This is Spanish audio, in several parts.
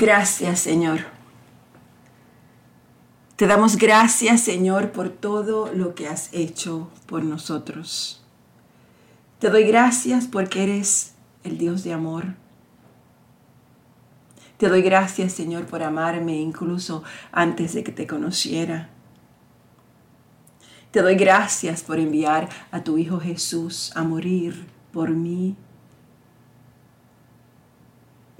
Gracias, Señor. Te damos gracias, Señor, por todo lo que has hecho por nosotros. Te doy gracias porque eres el Dios de amor. Te doy gracias, Señor, por amarme incluso antes de que te conociera. Te doy gracias por enviar a tu Hijo Jesús a morir por mí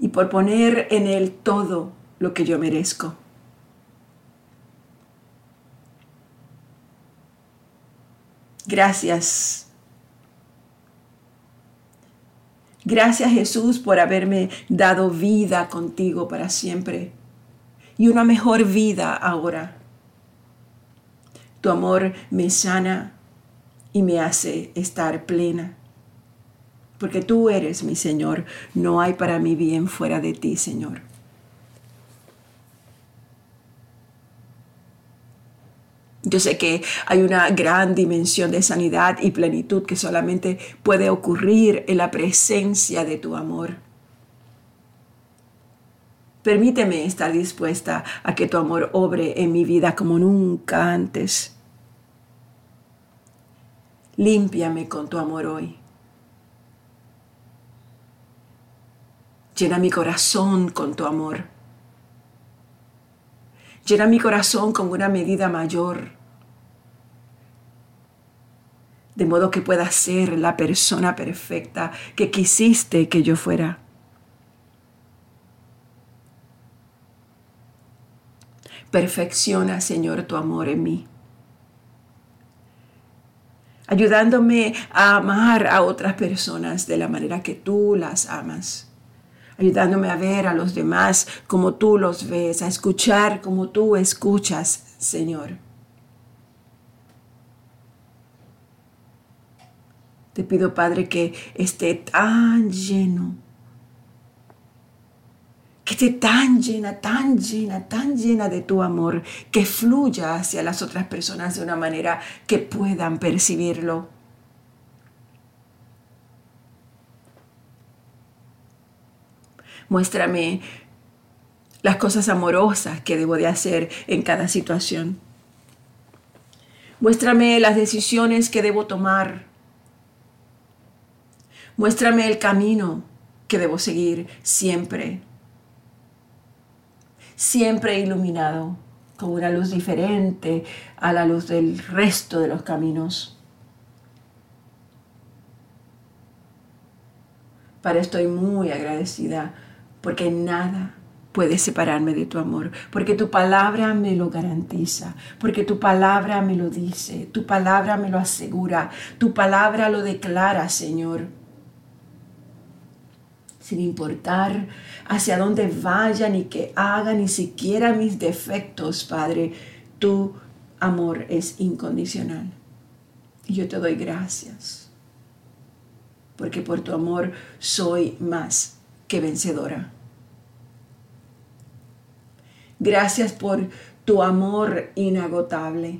y por poner en Él todo lo que yo merezco. Gracias. Gracias Jesús por haberme dado vida contigo para siempre y una mejor vida ahora. Tu amor me sana y me hace estar plena. Porque tú eres mi Señor. No hay para mi bien fuera de ti, Señor. Yo sé que hay una gran dimensión de sanidad y plenitud que solamente puede ocurrir en la presencia de tu amor. Permíteme estar dispuesta a que tu amor obre en mi vida como nunca antes. Límpiame con tu amor hoy. Llena mi corazón con tu amor. Llena mi corazón con una medida mayor, de modo que pueda ser la persona perfecta que quisiste que yo fuera. Perfecciona, Señor, tu amor en mí, ayudándome a amar a otras personas de la manera que tú las amas ayudándome a ver a los demás como tú los ves, a escuchar como tú escuchas, Señor. Te pido, Padre, que esté tan lleno, que esté tan llena, tan llena, tan llena de tu amor, que fluya hacia las otras personas de una manera que puedan percibirlo Muéstrame las cosas amorosas que debo de hacer en cada situación. Muéstrame las decisiones que debo tomar. Muéstrame el camino que debo seguir siempre. Siempre iluminado con una luz diferente a la luz del resto de los caminos. Para estoy muy agradecida porque nada puede separarme de tu amor, porque tu palabra me lo garantiza, porque tu palabra me lo dice, tu palabra me lo asegura, tu palabra lo declara, Señor. Sin importar hacia dónde vaya, ni que haga, ni siquiera mis defectos, Padre, tu amor es incondicional. Y yo te doy gracias, porque por tu amor soy más que vencedora. Gracias por tu amor inagotable,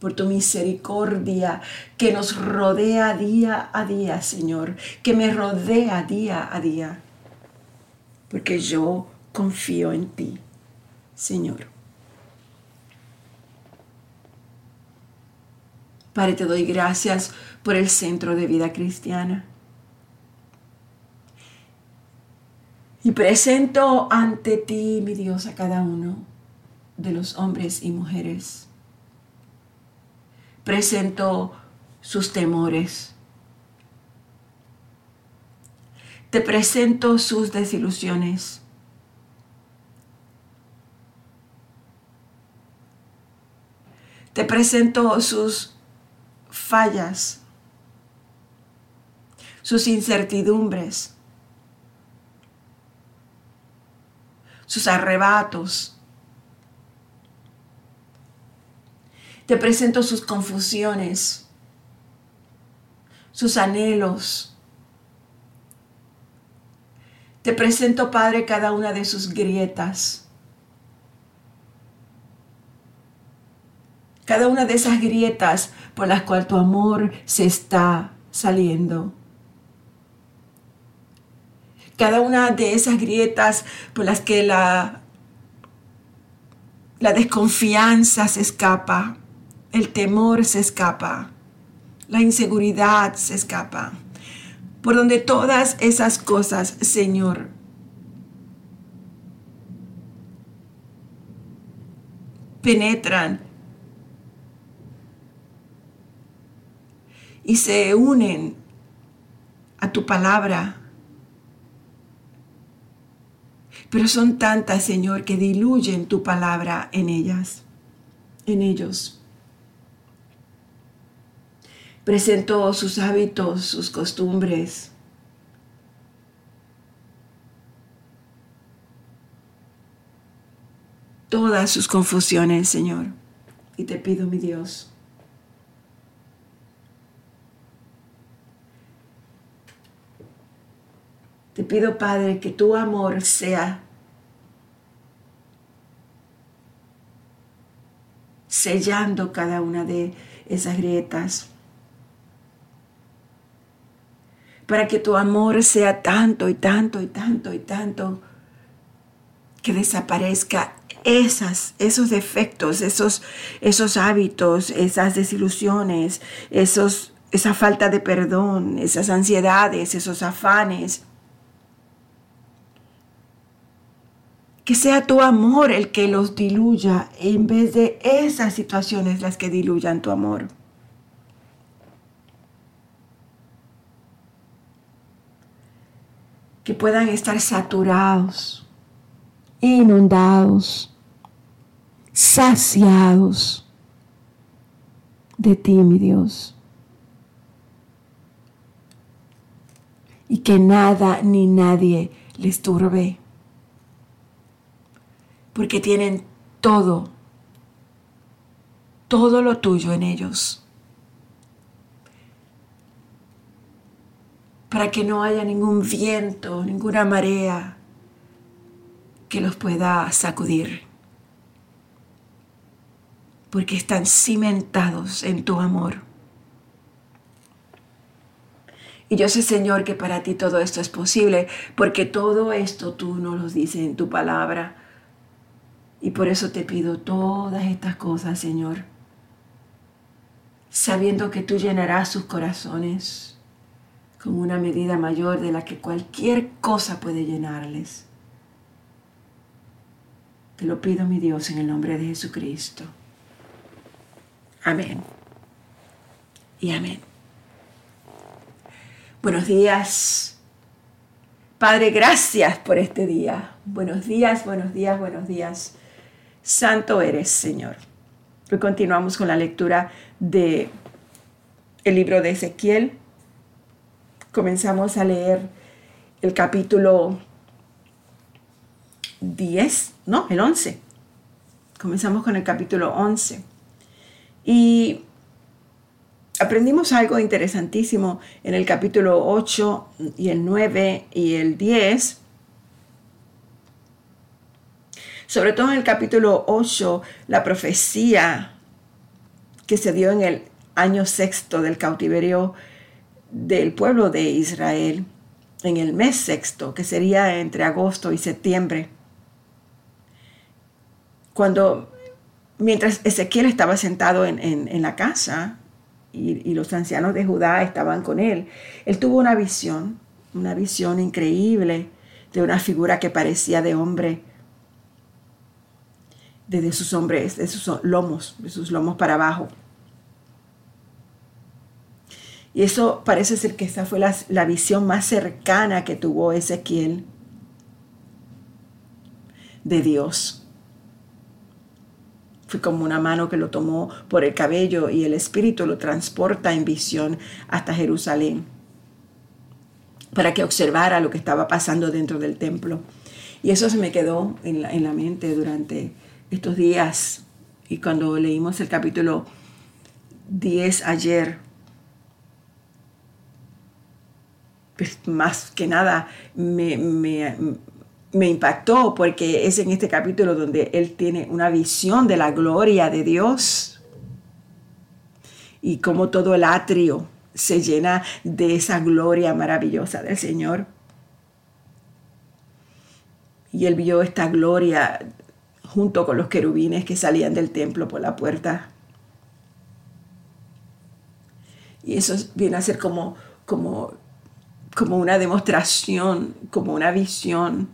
por tu misericordia que nos rodea día a día, Señor, que me rodea día a día, porque yo confío en ti, Señor. Padre, te doy gracias por el centro de vida cristiana. Y presento ante ti, mi Dios, a cada uno de los hombres y mujeres. Presento sus temores. Te presento sus desilusiones. Te presento sus fallas, sus incertidumbres sus arrebatos. Te presento sus confusiones, sus anhelos. Te presento, Padre, cada una de sus grietas. Cada una de esas grietas por las cuales tu amor se está saliendo. Cada una de esas grietas por las que la, la desconfianza se escapa, el temor se escapa, la inseguridad se escapa, por donde todas esas cosas, Señor, penetran y se unen a tu palabra. Pero son tantas, Señor, que diluyen tu palabra en ellas, en ellos. Presento sus hábitos, sus costumbres. Todas sus confusiones, Señor. Y te pido, mi Dios, Te pido, Padre, que tu amor sea sellando cada una de esas grietas. Para que tu amor sea tanto y tanto y tanto y tanto que desaparezca esas, esos defectos, esos, esos hábitos, esas desilusiones, esos, esa falta de perdón, esas ansiedades, esos afanes, Que sea tu amor el que los diluya en vez de esas situaciones las que diluyan tu amor. Que puedan estar saturados, inundados, saciados de ti, mi Dios. Y que nada ni nadie les turbe porque tienen todo, todo lo tuyo en ellos. Para que no haya ningún viento, ninguna marea que los pueda sacudir. Porque están cimentados en tu amor. Y yo sé, Señor, que para ti todo esto es posible, porque todo esto tú nos lo dices en tu palabra. Y por eso te pido todas estas cosas, Señor, sabiendo que tú llenarás sus corazones con una medida mayor de la que cualquier cosa puede llenarles. Te lo pido, mi Dios, en el nombre de Jesucristo. Amén. Y amén. Buenos días. Padre, gracias por este día. Buenos días, buenos días, buenos días. Santo eres, Señor. Hoy continuamos con la lectura de el libro de Ezequiel. Comenzamos a leer el capítulo 10, no, el 11. Comenzamos con el capítulo 11. Y aprendimos algo interesantísimo en el capítulo 8 y el 9 y el 10 sobre todo en el capítulo 8, la profecía que se dio en el año sexto del cautiverio del pueblo de Israel, en el mes sexto, que sería entre agosto y septiembre, cuando mientras Ezequiel estaba sentado en, la casa y, y, los ancianos de Judá estaban con él, él tuvo una visión, una visión increíble de una figura que parecía de hombre desde sus hombres, de sus lomos, de sus lomos para abajo. Y eso parece ser que esa fue la, visión más cercana que tuvo Ezequiel de Dios. Fue como una mano que lo tomó por el cabello y el espíritu lo transporta en visión hasta Jerusalén para que observara lo que estaba pasando dentro del templo. Y eso se me quedó en la mente durante estos días y cuando leímos el capítulo 10 ayer, pues más que nada me, me, impactó porque es en este capítulo donde él tiene una visión de la gloria de Dios y cómo todo el atrio se llena de esa gloria maravillosa del Señor. Y él vio esta gloria junto con los querubines que salían del templo por la puerta. Y eso viene a ser como, como, como una demostración, como una visión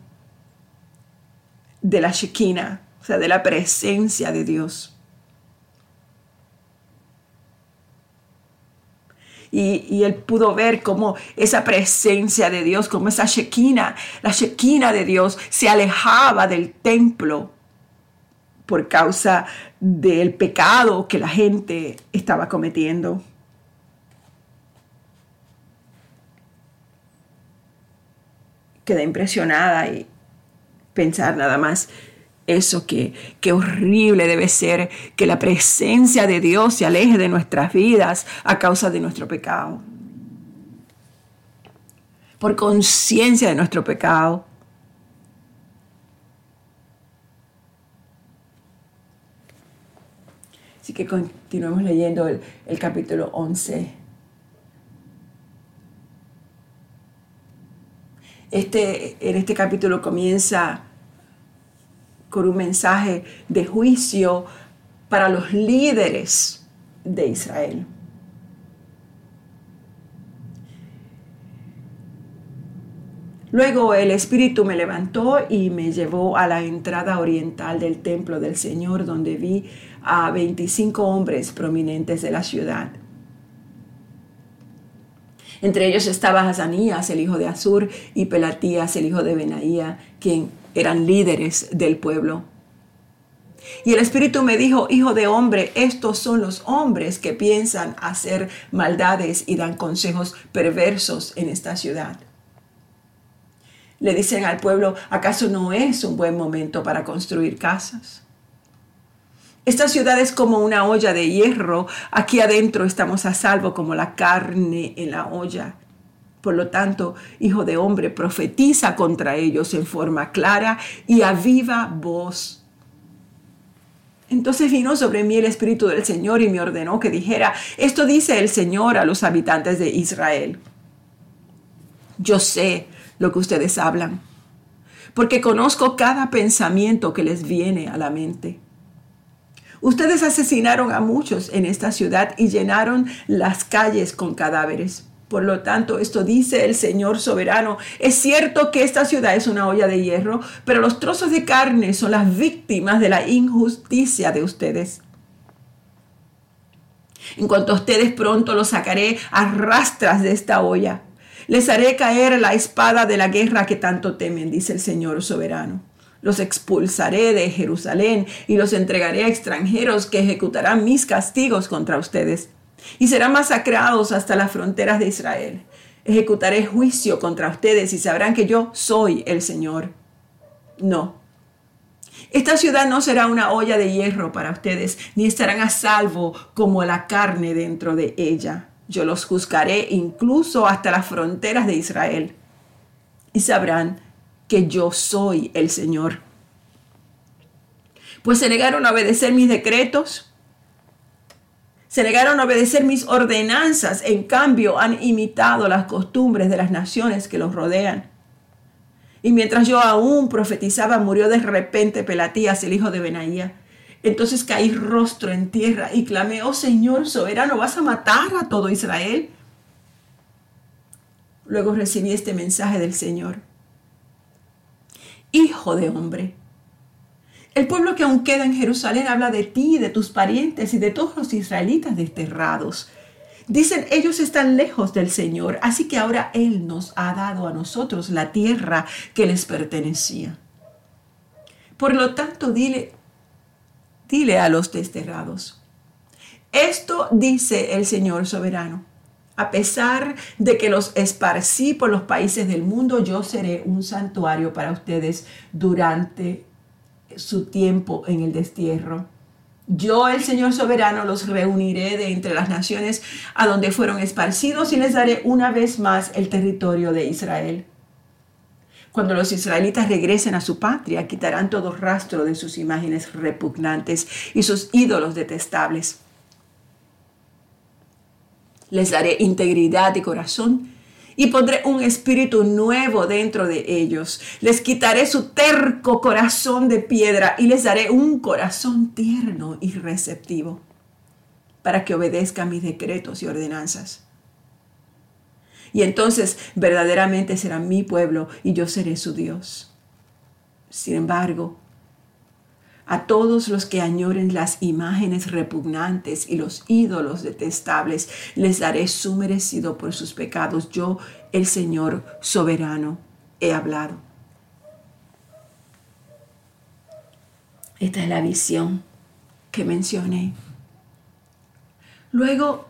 de la Shekinah, o sea, de la presencia de Dios. Y, él pudo ver cómo esa presencia de Dios, como esa Shekinah, la Shekinah de Dios se alejaba del templo por causa del pecado que la gente estaba cometiendo. Quedé impresionada y pensar nada más eso que, qué horrible debe ser que la presencia de Dios se aleje de nuestras vidas a causa de nuestro pecado. Por conciencia de nuestro pecado. Así que continuemos leyendo el, el capítulo 11. Este, en este capítulo comienza con un mensaje de juicio para los líderes de Israel. Luego el Espíritu me levantó y me llevó a la entrada oriental del templo del Señor, donde vi a 25 hombres prominentes de la ciudad. Entre ellos estaba Hazanías, el hijo de Azur, y Pelatías, el hijo de Benaía, quien eran líderes del pueblo. Y el Espíritu me dijo, hijo de hombre, estos son los hombres que piensan hacer maldades y dan consejos perversos en esta ciudad. Le dicen al pueblo, ¿acaso no es un buen momento para construir casas? Esta ciudad es como una olla de hierro, aquí adentro estamos a salvo como la carne en la olla. Por lo tanto, hijo de hombre, profetiza contra ellos en forma clara y a viva voz. Entonces vino sobre mí el Espíritu del Señor y me ordenó que dijera, esto dice el Señor a los habitantes de Israel. Yo sé lo que ustedes hablan, porque conozco cada pensamiento que les viene a la mente. Ustedes asesinaron a muchos en esta ciudad y llenaron las calles con cadáveres. Por lo tanto, esto dice el Señor soberano. Es cierto que esta ciudad es una olla de hierro, pero los trozos de carne son las víctimas de la injusticia de ustedes. En cuanto a ustedes pronto los sacaré a rastras de esta olla. Les haré caer la espada de la guerra que tanto temen, dice el Señor soberano. Los expulsaré de Jerusalén y los entregaré a extranjeros que ejecutarán mis castigos contra ustedes y serán masacrados hasta las fronteras de Israel. Ejecutaré juicio contra ustedes y sabrán que yo soy el Señor. No. Esta ciudad no será una olla de hierro para ustedes, ni estarán a salvo como la carne dentro de ella. Yo los juzgaré incluso hasta las fronteras de Israel. Y sabrán que yo soy el Señor. Pues se negaron a obedecer mis decretos se negaron a obedecer mis ordenanzas, en cambio han imitado las costumbres de las naciones que los rodean. Y mientras yo aún profetizaba, murió de repente Pelatías, el hijo de Benaía. Entonces caí rostro en tierra y clamé, oh Señor soberano, ¿vas a matar a todo Israel? Luego recibí este mensaje del Señor. Hijo de hombre, el pueblo que aún queda en Jerusalén habla de ti, de tus parientes y de todos los israelitas desterrados. Dicen, ellos están lejos del Señor, así que ahora Él nos ha dado a nosotros la tierra que les pertenecía. Por lo tanto, dile, dile a los desterrados, esto dice el Señor soberano. A pesar de que los esparcí por los países del mundo, yo seré un santuario para ustedes durante su tiempo en el destierro. Yo, el Señor soberano, los reuniré de entre las naciones a donde fueron esparcidos y les daré una vez más el territorio de Israel. Cuando los israelitas regresen a su patria, quitarán todo rastro de sus imágenes repugnantes y sus ídolos detestables. Les daré integridad de corazón y pondré un espíritu nuevo dentro de ellos. Les quitaré su terco corazón de piedra y les daré un corazón tierno y receptivo para que obedezcan mis decretos y ordenanzas. Y entonces verdaderamente será mi pueblo y yo seré su Dios. Sin embargo, a todos los que añoren las imágenes repugnantes y los ídolos detestables, les daré su merecido por sus pecados. Yo, el Señor soberano, he hablado. Esta es la visión que mencioné. Luego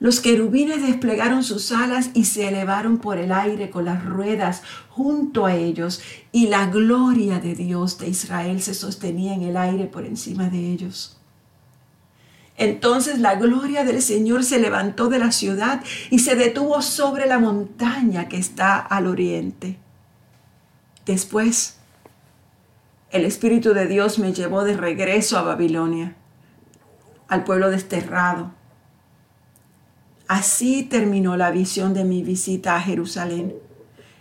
los querubines desplegaron sus alas y se elevaron por el aire con las ruedas junto a ellos, y la gloria de Dios de Israel se sostenía en el aire por encima de ellos. Entonces la gloria del Señor se levantó de la ciudad y se detuvo sobre la montaña que está al oriente. Después, el Espíritu de Dios me llevó de regreso a Babilonia, al pueblo desterrado Así terminó la visión de mi visita a Jerusalén.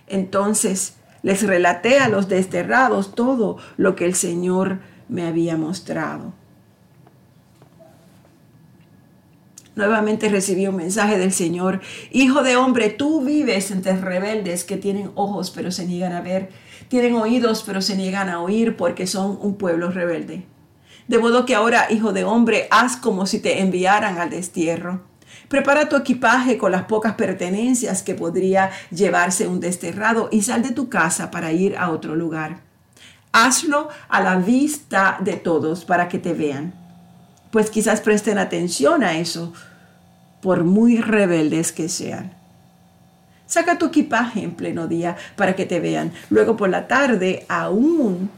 Entonces les relaté a los desterrados todo lo que el Señor me había mostrado. Nuevamente recibí un mensaje del Señor. Hijo de hombre, tú vives entre rebeldes que tienen ojos pero se niegan a ver, tienen oídos pero se niegan a oír porque son un pueblo rebelde. De modo que ahora, hijo de hombre, haz como si te enviaran al destierro. Prepara tu equipaje con las pocas pertenencias que podría llevarse un desterrado y sal de tu casa para ir a otro lugar. Hazlo a la vista de todos para que te vean, pues quizás presten atención a eso, por muy rebeldes que sean. Saca tu equipaje en pleno día para que te vean. Luego por la tarde, aún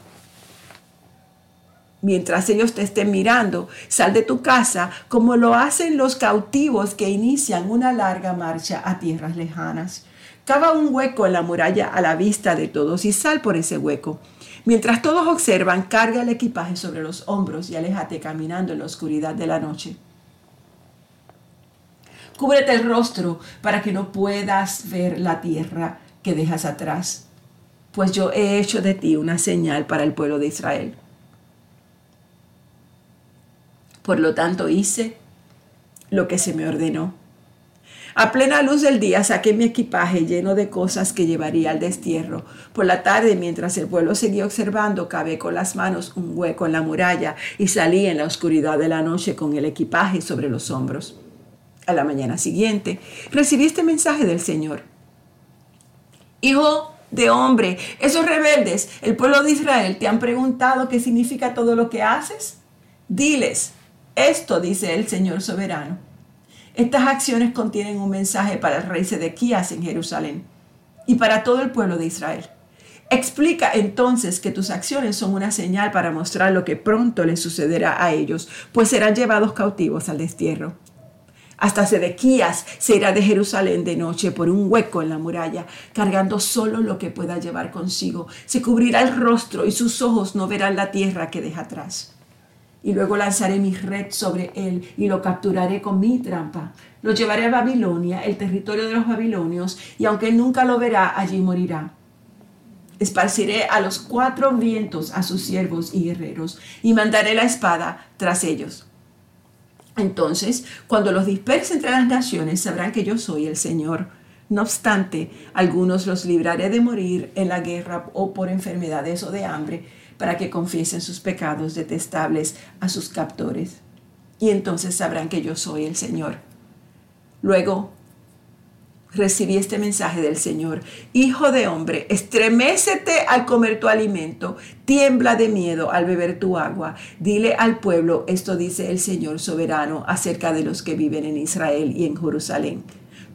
mientras ellos te estén mirando. Sal de tu casa como lo hacen los cautivos que inician una larga marcha a tierras lejanas. Cava un hueco en la muralla a la vista de todos y sal por ese hueco. Mientras todos observan, carga el equipaje sobre los hombros y aléjate caminando en la oscuridad de la noche. Cúbrete el rostro para que no puedas ver la tierra que dejas atrás, pues yo he hecho de ti una señal para el pueblo de Israel. Por lo tanto hice lo que se me ordenó. A plena luz del día saqué mi equipaje lleno de cosas que llevaría al destierro. Por la tarde, mientras el pueblo seguía observando, cavé con las manos un hueco en la muralla y salí en la oscuridad de la noche con el equipaje sobre los hombros. A la mañana siguiente, recibí este mensaje del Señor. Hijo de hombre, esos rebeldes, el pueblo de Israel, te han preguntado qué significa todo lo que haces. Diles, esto dice el Señor soberano. Estas acciones contienen un mensaje para el rey Sedequías en Jerusalén y para todo el pueblo de Israel. Explica entonces que tus acciones son una señal para mostrar lo que pronto les sucederá a ellos, pues serán llevados cautivos al destierro. Hasta Sedequías se irá de Jerusalén de noche por un hueco en la muralla, cargando solo lo que pueda llevar consigo. Se cubrirá el rostro y sus ojos no verán la tierra que deja atrás y luego lanzaré mi red sobre él y lo capturaré con mi trampa. Lo llevaré a Babilonia, el territorio de los babilonios, y aunque él nunca lo verá, allí morirá. Esparciré a los cuatro vientos a sus siervos y guerreros, y mandaré la espada tras ellos. Entonces, cuando los disperse entre las naciones, sabrán que yo soy el Señor. No obstante, algunos los libraré de morir en la guerra o por enfermedades o de hambre, para que confiesen sus pecados detestables a sus captores. Y entonces sabrán que yo soy el Señor. Luego recibí este mensaje del Señor. Hijo de hombre, estremécete al comer tu alimento, tiembla de miedo al beber tu agua. Dile al pueblo, esto dice el Señor soberano acerca de los que viven en Israel y en Jerusalén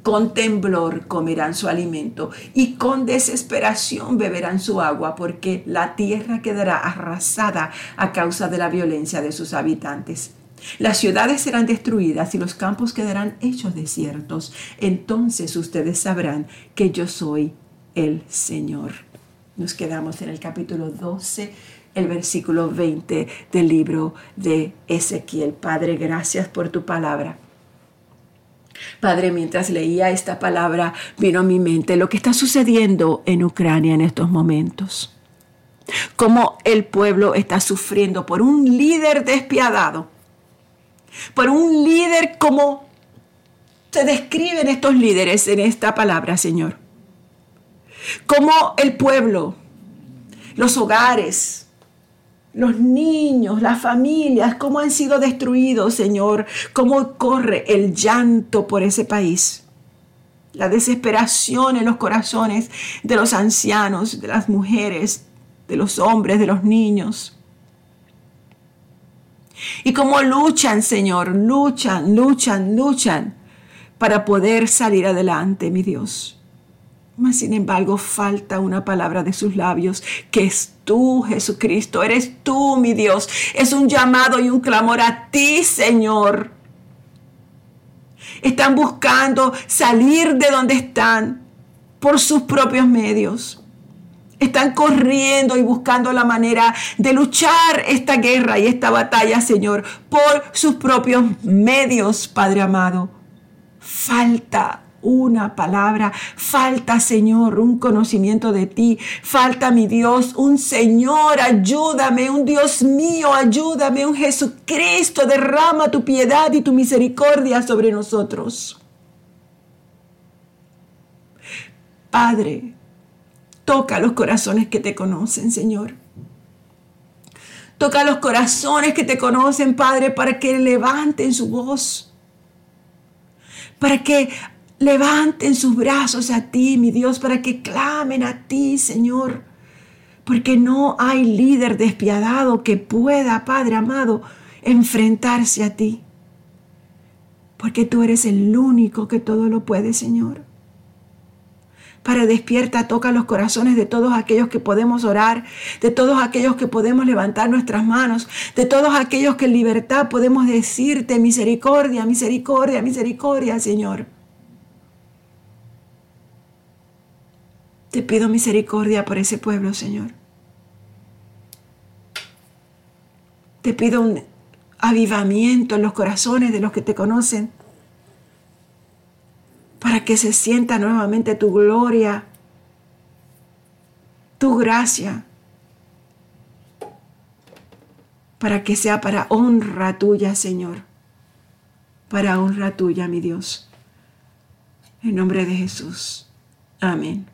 con temblor comerán su alimento y con desesperación beberán su agua, porque la tierra quedará arrasada a causa de la violencia de sus habitantes. Las ciudades serán destruidas y los campos quedarán hechos desiertos. Entonces ustedes sabrán que yo soy el Señor. Nos quedamos en el capítulo 12, el versículo 20 del libro de Ezequiel. Padre, gracias por tu palabra. Padre, mientras leía esta palabra, vino a mi mente lo que está sucediendo en Ucrania en estos momentos. Cómo el pueblo está sufriendo por un líder despiadado, por un líder como se describen estos líderes en esta palabra, Señor. Cómo el pueblo, los hogares, los niños, las familias, cómo han sido destruidos, Señor, cómo corre el llanto por ese país. La desesperación en los corazones de los ancianos, de las mujeres, de los hombres, de los niños. Y cómo luchan, Señor, luchan, luchan, luchan para poder salir adelante, mi Dios. Mas, sin embargo, falta una palabra de sus labios, que es tú, Jesucristo. Eres tú, mi Dios. Es un llamado y un clamor a ti, Señor. Están buscando salir de donde están por sus propios medios. Están corriendo y buscando la manera de luchar esta guerra y esta batalla, Señor, por sus propios medios, Padre amado. Falta una palabra. Falta, Señor, un conocimiento de ti. Falta, mi Dios, un Señor, ayúdame, un Dios mío, ayúdame, un Jesucristo, derrama tu piedad y tu misericordia sobre nosotros. Padre, toca los corazones que te conocen, Señor. Toca los corazones que te conocen, Padre, para que levanten su voz. Para que levanten sus brazos a ti, mi Dios, para que clamen a ti, Señor. Porque no hay líder despiadado que pueda, Padre amado, enfrentarse a ti. Porque tú eres el único que todo lo puede, Señor. Para despierta, toca los corazones de todos aquellos que podemos orar, de todos aquellos que podemos levantar nuestras manos, de todos aquellos que en libertad podemos decirte misericordia, misericordia, misericordia, Señor. Te pido misericordia por ese pueblo, Señor. Te pido un avivamiento en los corazones de los que te conocen para que se sienta nuevamente tu gloria, tu gracia, para que sea para honra tuya, Señor, para honra tuya, mi Dios. En nombre de Jesús. Amén.